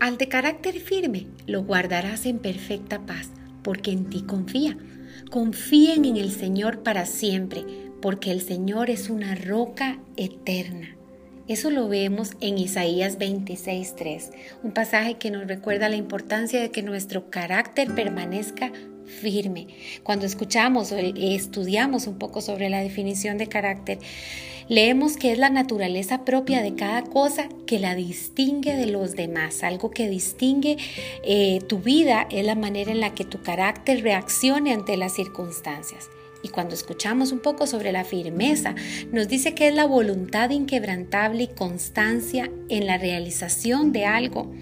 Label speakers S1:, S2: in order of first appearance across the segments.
S1: Al de carácter firme lo guardarás en perfecta paz, porque en ti confía. Confíen en el Señor para siempre, porque el Señor es una roca eterna. Eso lo vemos en Isaías 26:3, un pasaje que nos recuerda la importancia de que nuestro carácter permanezca firme. Cuando escuchamos o estudiamos un poco sobre la definición de carácter, leemos que es la naturaleza propia de cada cosa que la distingue de los demás. Algo que distingue eh, tu vida es la manera en la que tu carácter reaccione ante las circunstancias. Y cuando escuchamos un poco sobre la firmeza, nos dice que es la voluntad inquebrantable y constancia en la realización de algo.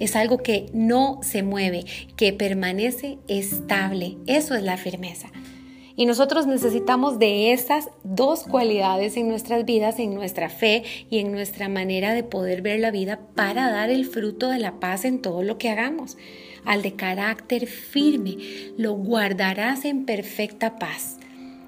S1: Es algo que no se mueve, que permanece estable. Eso es la firmeza. Y nosotros necesitamos de esas dos cualidades en nuestras vidas, en nuestra fe y en nuestra manera de poder ver la vida para dar el fruto de la paz en todo lo que hagamos. Al de carácter firme, lo guardarás en perfecta paz.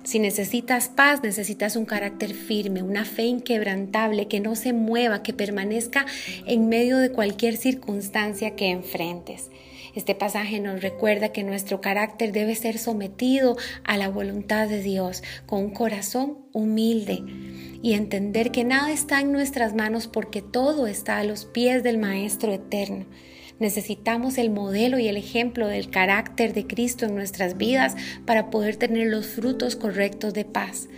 S1: Si necesitas paz, necesitas un carácter firme, una fe inquebrantable, que no se mueva, que permanezca en medio de cualquier circunstancia que enfrentes. Este pasaje nos recuerda que nuestro carácter debe ser sometido a la voluntad de Dios con un corazón humilde y entender que nada está en nuestras manos porque todo está a los pies del Maestro eterno. Necesitamos el modelo y el ejemplo del carácter de Cristo en nuestras vidas para poder tener los frutos correctos de paz.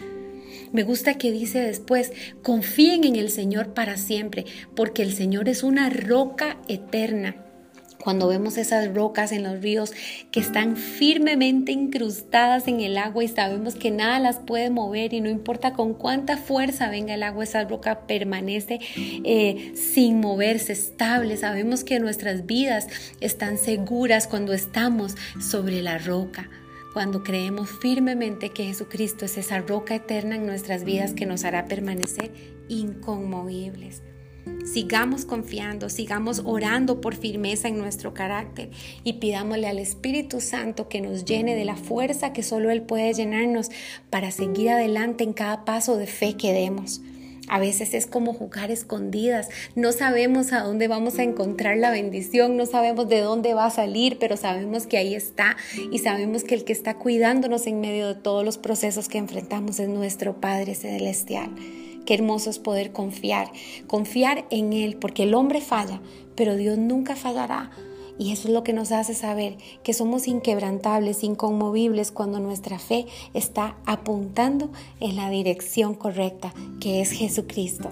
S1: Me gusta que dice después, confíen en el Señor para siempre, porque el Señor es una roca eterna. Cuando vemos esas rocas en los ríos que están firmemente incrustadas en el agua y sabemos que nada las puede mover y no importa con cuánta fuerza venga el agua, esa roca permanece eh, sin moverse, estable. Sabemos que nuestras vidas están seguras cuando estamos sobre la roca cuando creemos firmemente que Jesucristo es esa roca eterna en nuestras vidas que nos hará permanecer inconmovibles. Sigamos confiando, sigamos orando por firmeza en nuestro carácter y pidámosle al Espíritu Santo que nos llene de la fuerza que solo Él puede llenarnos para seguir adelante en cada paso de fe que demos. A veces es como jugar escondidas. No sabemos a dónde vamos a encontrar la bendición, no sabemos de dónde va a salir, pero sabemos que ahí está y sabemos que el que está cuidándonos en medio de todos los procesos que enfrentamos es nuestro Padre Celestial. Qué hermoso es poder confiar, confiar en Él, porque el hombre falla, pero Dios nunca fallará. Y eso es lo que nos hace saber que somos inquebrantables, inconmovibles cuando nuestra fe está apuntando en la dirección correcta, que es Jesucristo.